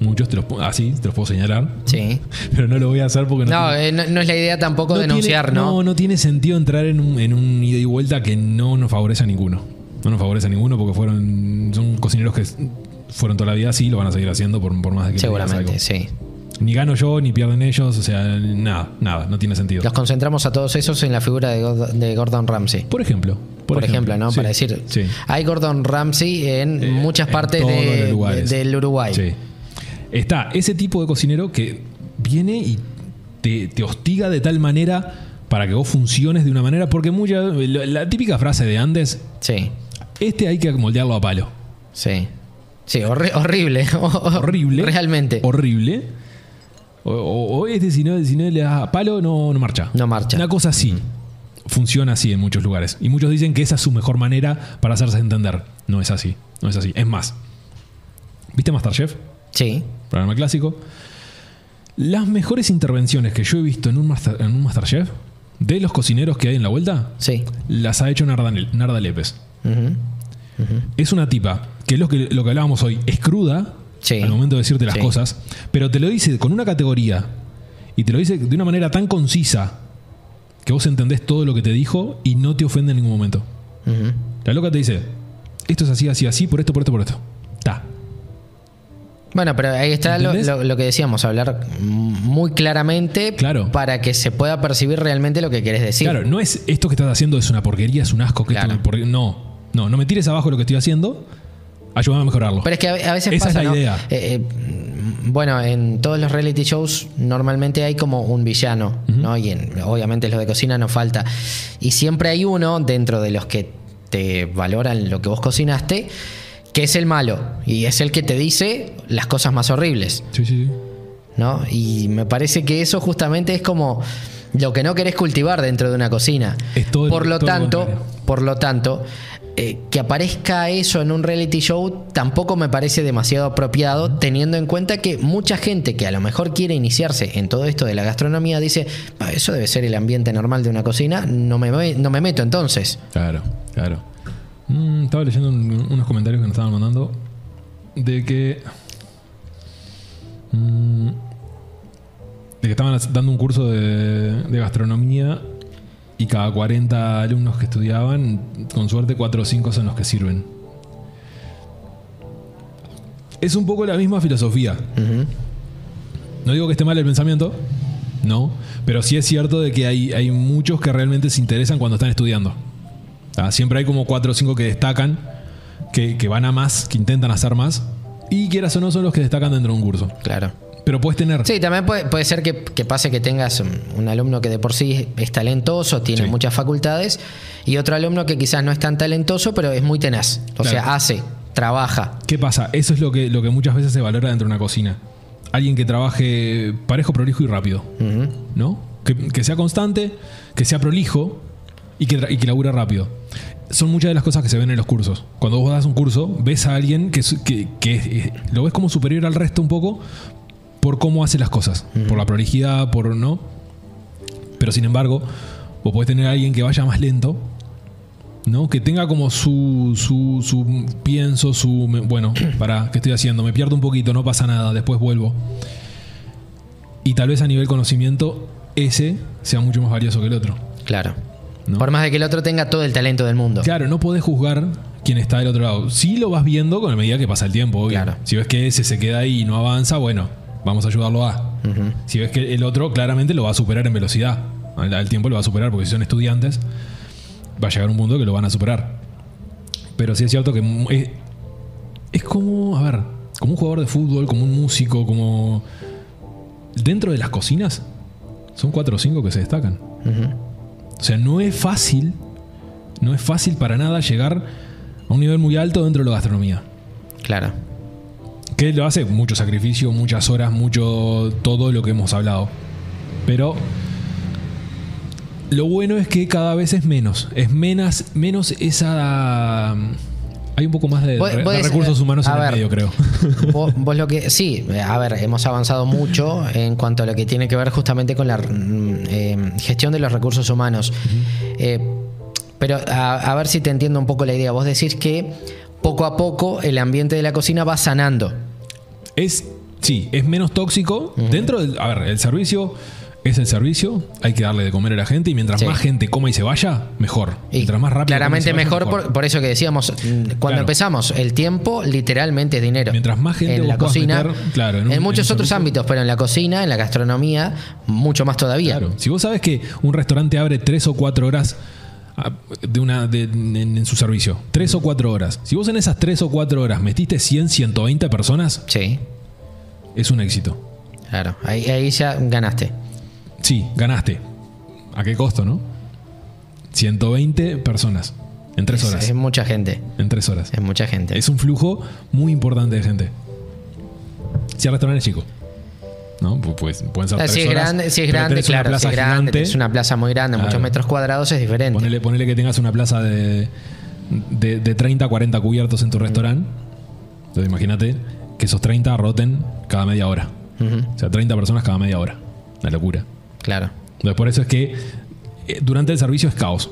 muchos, te los, así te los puedo señalar. Sí. <laughs> Pero no lo voy a hacer porque no, No, tiene- eh, no, no es la idea tampoco no denunciar, tiene- ¿no? No, no tiene sentido entrar en un, en un ida y vuelta que no nos favorece a ninguno. No nos favorece a ninguno porque fueron son cocineros que fueron toda la vida así y lo van a seguir haciendo por, por más de que Seguramente, sí. Ni gano yo, ni pierden ellos, o sea, nada, nada, no tiene sentido. Los concentramos a todos esos en la figura de, God- de Gordon Ramsay. Por ejemplo. Por, ejemplo, ¿no? Sí, Para decir, Sí. hay Gordon Ramsay en Eh, muchas partes de- del Uruguay. Sí. Está ese tipo de cocinero que viene y te, te hostiga de tal manera para que vos funciones de una manera, porque mucha, la, la típica frase de Andes, Sí. Este hay que moldearlo a palo. Sí. Sí, horri- horrible. <laughs> Horrible. Realmente. Horrible. O, o- o este, si no, si no le das a palo, no, no marcha. No marcha. Una cosa así. Funciona así en muchos lugares. Y muchos dicen que esa es su mejor manera para hacerse entender. No es así. No es así. Es más. ¿Viste Masterchef? Sí. Programa clásico. Las mejores intervenciones que yo he visto en un, master- en un Masterchef de los cocineros que hay en la vuelta Sí. las ha hecho Narda, Narda Lépez. Es una tipa que es lo que, lo que hablábamos hoy. Es cruda Sí. al momento de decirte las Sí. cosas, pero te lo dice con una categoría y te lo dice de una manera tan concisa que vos entendés todo lo que te dijo y no te ofende en ningún momento. La loca te dice, esto es así, así, así, por esto, por esto, por esto. Ta. Bueno, pero ahí está lo, ¿Entendés? lo- lo que decíamos, hablar muy claramente Claro. para que se pueda percibir realmente lo que querés decir. Claro, no es esto que estás haciendo es una porquería, es un asco. Que Claro. esto- no, no, no me tires abajo lo que estoy haciendo. Ayúdame a mejorarlo. Pero es que a, veces Esa es pasa, la ¿no? idea. Eh, eh, bueno, en todos los reality shows normalmente hay como un villano, ¿no? Y en- obviamente los de cocina no falta. Y siempre hay uno dentro de los que te valoran lo que vos cocinaste, que es el malo. Y es el que te dice las cosas más horribles. Sí, sí, sí. ¿no? Y me parece que eso justamente es como lo que no querés cultivar dentro de una cocina. Todo por lo tanto, por lo tanto, eh, que aparezca eso en un reality show tampoco me parece demasiado apropiado, teniendo en cuenta que mucha gente que a lo mejor quiere iniciarse en todo esto de la gastronomía dice, "Ah, eso debe ser el ambiente normal de una cocina, no me, me- no me meto entonces. Claro, claro. Mm, estaba leyendo un- unos comentarios que nos estaban mandando de que. mm, de que estaban dando un curso de, de gastronomía y cada 40 alumnos que estudiaban, con suerte 4 o 5 son los que sirven. Es un poco la misma filosofía. No digo que esté mal el pensamiento, no, pero sí es cierto de que hay, hay muchos que realmente se interesan cuando están estudiando. Siempre hay como cuatro o cinco que destacan, que, que van a más, que intentan hacer más, y quieras o no son los que destacan dentro de un curso. Claro. Pero puedes tener... Sí, también puede, puede ser que, que pase que tengas un, alumno que de por sí es talentoso, tiene Sí. muchas facultades, y otro alumno que quizás no es tan talentoso, pero es muy tenaz. O Claro. sea, hace, trabaja. ¿Qué pasa? Eso es lo que, lo que muchas veces se valora dentro de una cocina. Alguien que trabaje parejo, prolijo y rápido. ¿no? Que, que sea constante, que sea prolijo y que, y que labure rápido. Son muchas de las cosas que se ven en los cursos. Cuando vos das un curso, ves a alguien que, que- que, eh, lo ves como superior al resto un poco por cómo hace las cosas, por la prolijidad, por no. Pero sin embargo, vos podés tener a alguien que vaya más lento, ¿no? Que tenga como su, su, su pienso, su... me- Bueno, <clears throat> para, ¿qué estoy haciendo? Me pierdo un poquito, no pasa nada, después vuelvo. Y tal vez a nivel conocimiento, ese sea mucho más valioso que el otro. Claro. ¿No? Por más de que el otro tenga todo el talento del mundo. Claro, no podés juzgar quién está del otro lado. Sí lo vas viendo con la medida que pasa el tiempo, obvio. Claro. Si ves que ese se queda ahí y no avanza, bueno, vamos a ayudarlo a. Si ves que el otro claramente lo va a superar en velocidad. Al, al tiempo lo va a superar porque si son estudiantes, va a llegar un punto que lo van a superar. Pero sí es cierto que es, es como, a ver, como un jugador de fútbol, como un músico, como... Dentro de las cocinas, son cuatro o cinco que se destacan. Ujú. O sea, no es fácil, no es fácil para nada llegar a un nivel muy alto dentro de la gastronomía. Claro. Que lo hace mucho sacrificio, muchas horas, mucho todo lo que hemos hablado. Pero lo bueno es que cada vez es menos. Es menos, menos esa. Hay un poco más de, Vos- de vos decís- recursos humanos a en el ver. medio, creo. <laughs> Vos, vos lo que. Sí, a ver, hemos avanzado mucho en cuanto a lo que tiene que ver justamente con la mm, eh, gestión de los recursos humanos. Eh, pero a, a ver si te entiendo un poco la idea. Vos decís que poco a poco el ambiente de la cocina va sanando. Es. Sí, es menos tóxico. Dentro del. A ver, el servicio es el servicio. Hay que darle de comer a la gente. Y mientras Sí. más gente coma y se vaya, mejor. Y mientras más rápido. claramente vaya, mejor, Por, por eso que decíamos, mm, cuando Claro. empezamos, el tiempo literalmente es dinero. Mientras más gente en la cocina, meter, claro, en en, un- en muchos otros servicio. ámbitos, pero en la cocina, en la gastronomía, mucho más todavía. Claro. Si vos sabes que un restaurante abre tres o cuatro horas ah, de una, de- en, en su servicio, tres o cuatro horas. Si vos en esas tres o cuatro horas metiste 100, 120 personas, Sí, es un éxito. claro. Ahí, ahí ya ganaste. Sí, ganaste. ¿A qué costo, no? 120 personas. En tres Es- horas. Es, mucha gente. En tres horas. Es mucha gente. Es un flujo muy importante de gente. Si el restaurante es chico. ¿No? Pu- Pues, pueden ser Ah, tres si es grande, si es grande una claro, si plaza es grande, gigante. es una plaza muy grande, muchos metros cuadrados, es diferente. Ponele, ponele que tengas una plaza de, de, de 30 a 40 cubiertos en tu restaurante. Entonces imagínate que esos 30 roten cada media hora. O sea, 30 personas cada media hora. Una locura. Claro. Entonces por eso es que eh, durante el servicio es caos.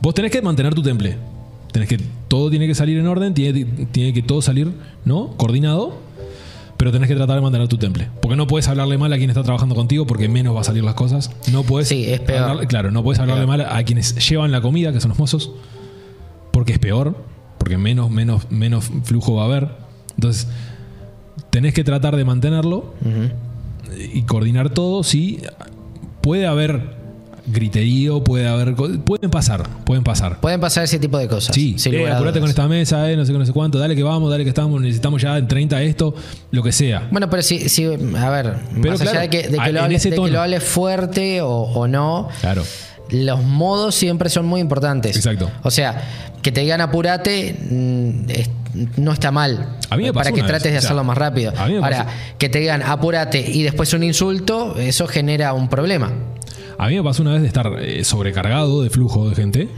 Vos tenés que mantener tu temple. Tenés que, todo tiene que salir en orden, tiene, tiene que todo salir, ¿no? Coordinado. Pero tenés que tratar de mantener tu temple. Porque no puedes hablarle mal a quien está trabajando contigo porque menos va a salir las cosas. No puedes. Sí, es peor. hablarle- claro, no puedes hablarle mal a quienes llevan la comida, que son los mozos. Porque es peor. Porque menos, menos, menos flujo va a haber. Entonces, tenés que tratar de mantenerlo y coordinar todo, sí. Puede haber griterío, puede haber. Pueden pasar, pueden pasar. Pueden pasar ese tipo de cosas. Sí, eh, apurate con esta mesa, eh, no sé qué, no sé cuánto, dale que vamos, dale que estamos, necesitamos ya en 30 esto, lo que sea. Bueno, pero sí, sí, a ver, Pero más allá claro, de que, de que lo hables, de que lo hables fuerte o, o no, Claro. los modos siempre son muy importantes. Exacto. O sea, que te digan apurate mm, es- no está mal. A mí me para que trates vez, de o sea, hacerlo más rápido. a mí me Ahora, pasó. que te digan apurate y después un insulto, eso genera un problema. A mí me pasó una vez de estar eh, sobrecargado de flujo de gente,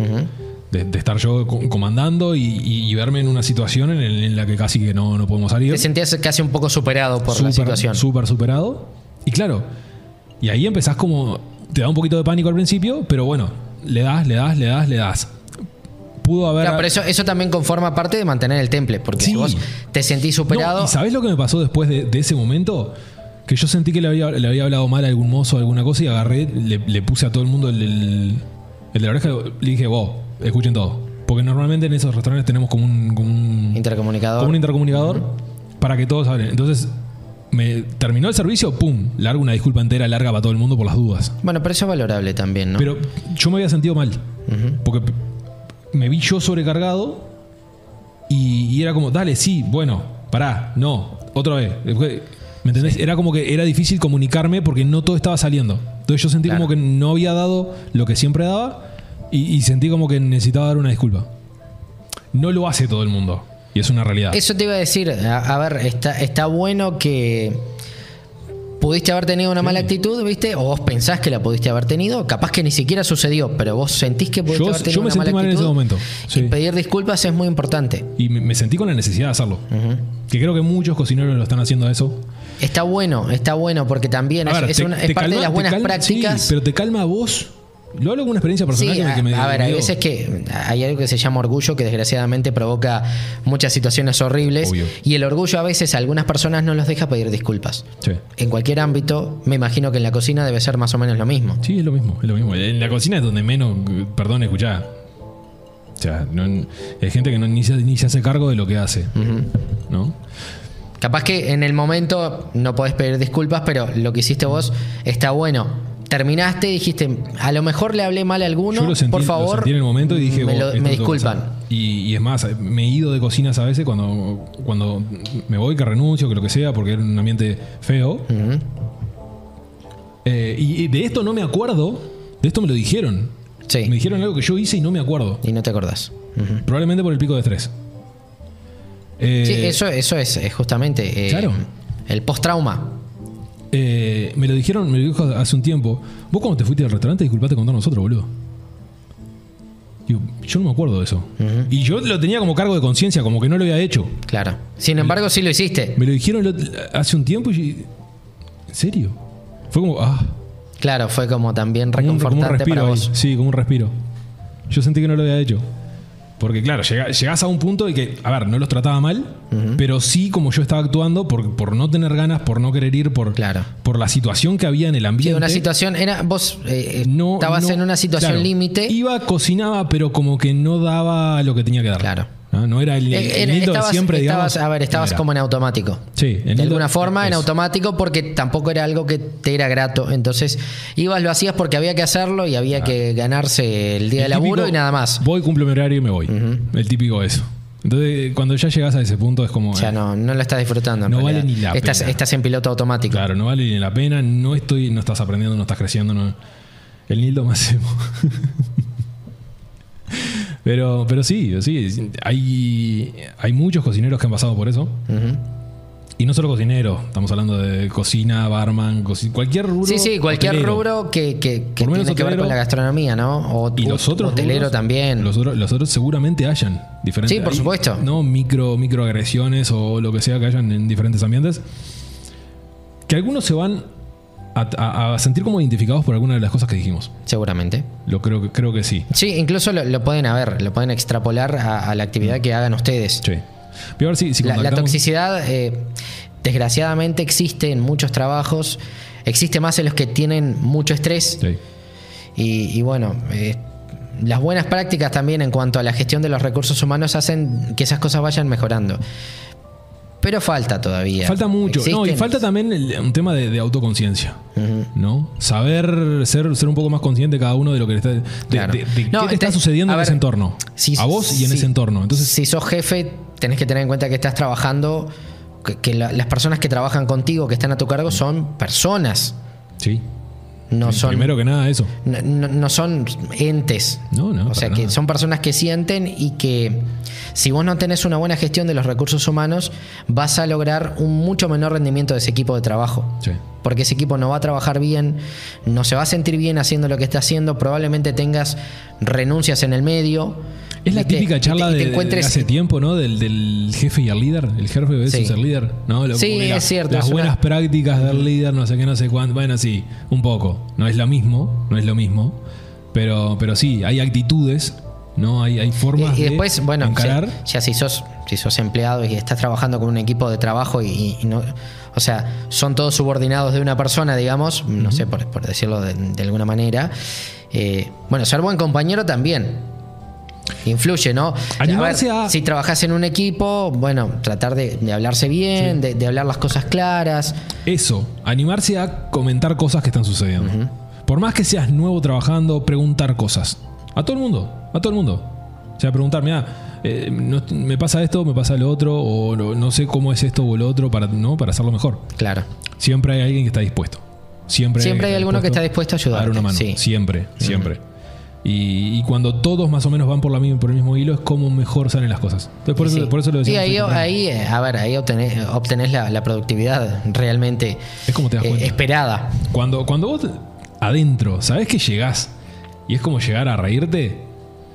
de, de estar yo co- comandando y, y- y verme en una situación en, la que casi que no, no podemos salir. Te sentías casi un poco superado por la situación. Súper superado. Y claro, y ahí empezás como. Te da un poquito de pánico al principio, pero bueno, le das, le das, le das, le das. Pudo haber. Claro, pero eso, eso también conforma parte de mantener el temple, porque si vos te sentís No, superado, ¿Y sabés lo que me pasó después de, de ese momento? Que yo sentí que le había, le había hablado mal a algún mozo o alguna cosa y agarré, le, le puse a todo el mundo el, el- el de la oreja y le dije, wow, escuchen todo. Porque normalmente en esos restaurantes tenemos como un, como un, intercomunicador. como un intercomunicador para que todos hablen. Entonces, me terminó el servicio, pum, largo una disculpa entera larga para todo el mundo por las dudas. Bueno, pero eso es valorable también, ¿no? Pero yo me había sentido mal. Porque me vi yo sobrecargado y, y era como, dale, sí, bueno, pará, no, otra vez. ¿Me entendés? Era como que era difícil comunicarme porque no todo estaba saliendo. Entonces yo sentí Claro. como que no había dado lo que siempre daba y, y sentí como que necesitaba dar una disculpa. No lo hace todo el mundo. Y es una realidad. Eso te iba a decir, a, a ver, está, está bueno que pudiste haber tenido una mala actitud, ¿viste? O vos pensás que la pudiste haber tenido, capaz que ni siquiera sucedió, pero vos sentís que pudiste Yo- haber tenido yo me una sentí mala mal en actitud. ese momento, sí. Y pedir disculpas es muy importante. Y me, me sentí con la necesidad de hacerlo. Que creo que muchos cocineros lo están haciendo eso. Está bueno, está bueno, porque también A es, ver, es te- una- es te parte de las buenas calma- prácticas. Sí, pero te calma a vos. Lo hablo con una experiencia personal Sí, que me, a, que me- a ver, hay veces que hay algo que se llama orgullo que desgraciadamente provoca muchas situaciones horribles Obvio. y el orgullo a veces a algunas personas no los deja pedir disculpas. Sí. En cualquier ámbito, me imagino que en la cocina debe ser más o menos lo mismo. Sí, es lo mismo, es lo mismo. En la cocina es donde menos, perdón, escuchá. O sea, no- hay gente que no, ni, se, ni se hace cargo de lo que hace. ¿No? Capaz que en el momento no podés pedir disculpas, pero lo que hiciste vos está bueno. Terminaste y dijiste, a lo mejor le hablé mal a alguno, Yo lo sentí, por lo favor. sentí en el momento y dije, me, "Vos, lo- que disculpan. hacer". Y, y es más, me he ido de cocinas a veces cuando, cuando me voy, que renuncio, que lo que sea, porque era un ambiente feo. Eh, y y de esto no me acuerdo. De esto me lo dijeron. Sí. Me dijeron algo que yo hice y no me acuerdo. Y no te acordás. Probablemente por el pico de estrés. Eh, sí, eso, eso es, es justamente eh, Claro. el post-trauma. Eh, me lo dijeron, me lo dijo hace un tiempo. Vos cuando te fuiste del restaurante disculpaste con todos nosotros, boludo. Digo, yo no me acuerdo de eso. Y yo lo tenía como cargo de conciencia, como que no lo había hecho. Claro. Sin embargo, sí lo hiciste. Me lo dijeron lo- hace un tiempo y ¿En serio? Fue como, ah, Claro, fue como también como un, como un reconfortante respiro para ahí. vos. Sí, como un respiro. Yo sentí que no lo había hecho. Porque claro, llegás a un punto y que, a ver, no los trataba mal, pero sí como yo estaba actuando por, por no tener ganas, por no querer ir, por, Claro. por la situación que había en el Sí, ambiente. una situación, era, vos eh, no, estabas no- en una situación claro, límite. Iba, cocinaba, pero como que no daba lo que tenía que dar. Claro. No, No era el, el Eh, Nildo de siempre, estabas- digamos. a ver, estabas no como en automático. Sí, el de Nildo- alguna forma en automático porque tampoco era algo que te era grato. Entonces ibas, lo hacías porque había que hacerlo y había que ganarse el día de laburo típico, y nada más. Voy, cumplo mi horario y me voy. El típico eso. Entonces, cuando ya llegas a ese punto es como... O sea, eh, no, no lo estás disfrutando. en No vale ni la estás, pena. estás en piloto automático. Claro, no vale ni la pena, no estoy, no estás aprendiendo, no estás creciendo, no. El Nildo más. <laughs> Pero, pero sí, sí. Hay, hay muchos cocineros que han pasado por eso. Y no solo cocineros, estamos hablando de cocina, barman, coci- cualquier rubro. Sí, sí, cualquier hotelero. rubro que, que, que tiene que ver con la gastronomía, ¿no? O, Y los otros hotelero rubros, también. Los otros, los otros seguramente hayan diferentes. Sí, por hay, supuesto. No micro, microagresiones o lo que sea que hayan en diferentes ambientes. Que algunos se van a, sentir como identificados por alguna de las cosas que dijimos. Seguramente. Lo creo, que- creo que sí. Sí, incluso lo, lo pueden haber, lo pueden extrapolar a, a la actividad que hagan ustedes. Sí. Voy a ver si, si La, toxicidad, eh, desgraciadamente, existe en muchos trabajos. Existe más en los que tienen mucho estrés. Sí. Y, y bueno, eh, las buenas prácticas también en cuanto a la gestión de los recursos humanos hacen que esas cosas vayan mejorando. Pero falta todavía. Falta mucho. No, y falta también el- un tema de, de autoconciencia. ¿No? Saber ser, ser un poco más consciente cada uno de lo que le está. De, Claro. de- de No, qué te está sucediendo en ver, ese entorno. si- a vos y en ese entorno. Entonces, si sos jefe, tenés que tener en cuenta que estás trabajando, que, que la- las personas que trabajan contigo, que están a tu cargo, son personas. sí. No son, Primero que nada, eso. no, no- no son entes. No, no, O sea, que nada. son personas que sienten y que si vos no tenés una buena gestión de los recursos humanos, vas a lograr un mucho menor rendimiento de ese equipo de trabajo. Sí. Porque ese equipo no va a trabajar bien, no se va a sentir bien haciendo lo que está haciendo, probablemente tengas renuncias en el medio. Es la típica te- charla te de, hace tiempo, ¿no? Del, del jefe y el líder. El jefe versus Sí. el líder. ¿no? Lo- Sí, es cierto, Las es una- buenas prácticas del líder, no sé qué, no sé cuánto. Bueno, sí, un poco. No es lo mismo, no es lo mismo. Pero, pero sí, hay actitudes, ¿no? Hay, hay formas Y, y de después, bueno, encarar. ya, ya si sos si sos empleado y estás trabajando con un equipo de trabajo y, y no, o sea, son todos subordinados de una persona, digamos, no sé, por, por decirlo de, de alguna manera. eh, bueno, ser buen compañero también. Influye, ¿no? Animarse ver, a- Si trabajás en un equipo, bueno, tratar de, de hablarse bien, de, de hablar las cosas claras. Eso, animarse a comentar cosas que están sucediendo. Por más que seas nuevo trabajando, preguntar cosas. A todo el mundo, a todo el mundo. O sea, preguntar, mira, eh, no- me pasa esto, me pasa lo otro, o no, no sé cómo es esto o lo otro para, ¿no? para hacerlo mejor. Claro. Siempre hay alguien que está dispuesto. Siempre, Siempre hay alguno que está dispuesto a a dar una mano. sí. Siempre, siempre. Y, y cuando todos más o menos van por, la, misma- por el mismo hilo, es como mejor salen las cosas. Entonces, por, eso, Sí. por eso lo Sí, decimos. ahí, ahí, eh, a ver, ahí obtenés, obtenés la, la productividad realmente Es como te das eh, esperada. Cuando, cuando vos adentro, sabés que llegás y es como llegar a reírte,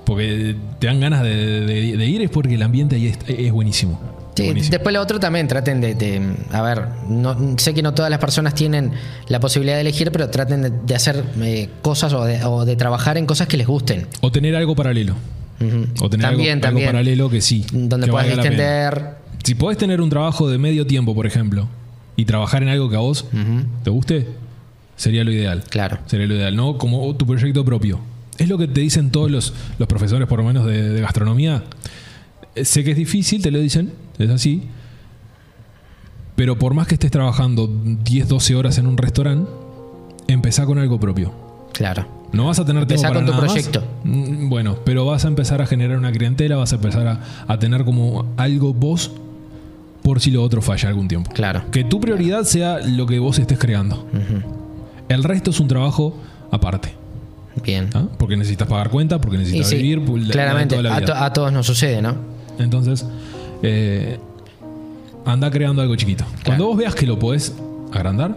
porque te dan ganas de, de- de ir, es porque el ambiente ahí es, es buenísimo. Sí, buenísimo. después lo otro también traten de, de- a ver, no, sé que no todas las personas tienen la posibilidad de elegir, pero traten de, de hacer eh, cosas o de, o de trabajar en cosas que les gusten. O tener algo paralelo. O tener algo- también, algo, también. paralelo que sí. Donde que puedas extender. Si podés tener un trabajo de medio tiempo, por ejemplo, y trabajar en algo que a vos te guste, sería lo ideal. Claro. Sería lo ideal, ¿no? Como tu proyecto propio. Es lo que te dicen todos los, los profesores, por lo menos de, de gastronomía. Eh, Sé que es difícil, te lo dicen, es así. Pero por más que estés trabajando 10, 12 horas en un restaurante, empezá con algo propio. Claro. No vas a tener tiempo para con tu nada proyecto. Mm, Bueno, pero vas a empezar a generar una clientela, vas a empezar a, a tener como algo vos por si lo otro falla algún tiempo. Claro. Que tu prioridad sea lo que vos estés creando. El resto es un trabajo aparte. Bien. ¿ah? Porque necesitas pagar cuenta, porque necesitas sí, vivir. pues, la- claramente, toda la a, to- a todos nos sucede, ¿no? Entonces, eh, anda creando algo chiquito. Cuando vos veas que lo podés agrandar,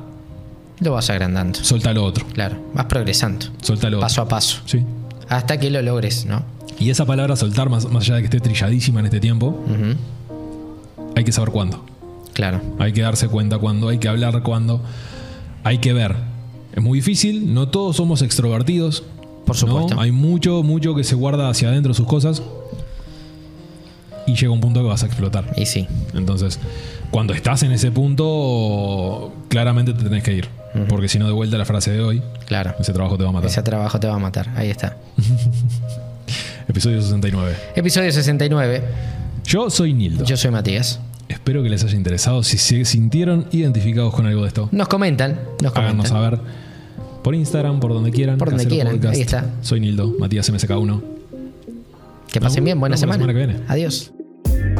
Lo vas agrandando. solta lo otro. Claro. Vas progresando. Solta lo Paso otro. a paso. Sí. Hasta que lo logres, ¿no? Y esa palabra soltar, más, más allá de que esté trilladísima en este tiempo, hay que saber cuándo. Claro. Hay que darse cuenta cuándo, hay que hablar cuándo, hay que ver. Es muy difícil, no todos somos extrovertidos. Por ¿no? supuesto. Hay mucho, mucho que se guarda hacia adentro sus cosas. Y llega un punto que vas a explotar. Y sí. Entonces, cuando estás en ese punto, claramente te tenés que ir. Porque si no, de vuelta la frase de hoy, Claro. ese trabajo te va a matar. Ese trabajo te va a matar. Ahí está. <laughs> Episodio 69. Episodio 69. Yo soy Nildo. Yo soy Matías. Espero que les haya interesado. Si se sintieron identificados con algo de esto, Nos comentan. Nos háganos comentan. saber por Instagram, por donde quieran. Por donde quieran, Podcast. ahí está. Soy Nildo, Matías MSK1. Que pasen bien. Buena la semana. semana que viene. Adiós. Thank you.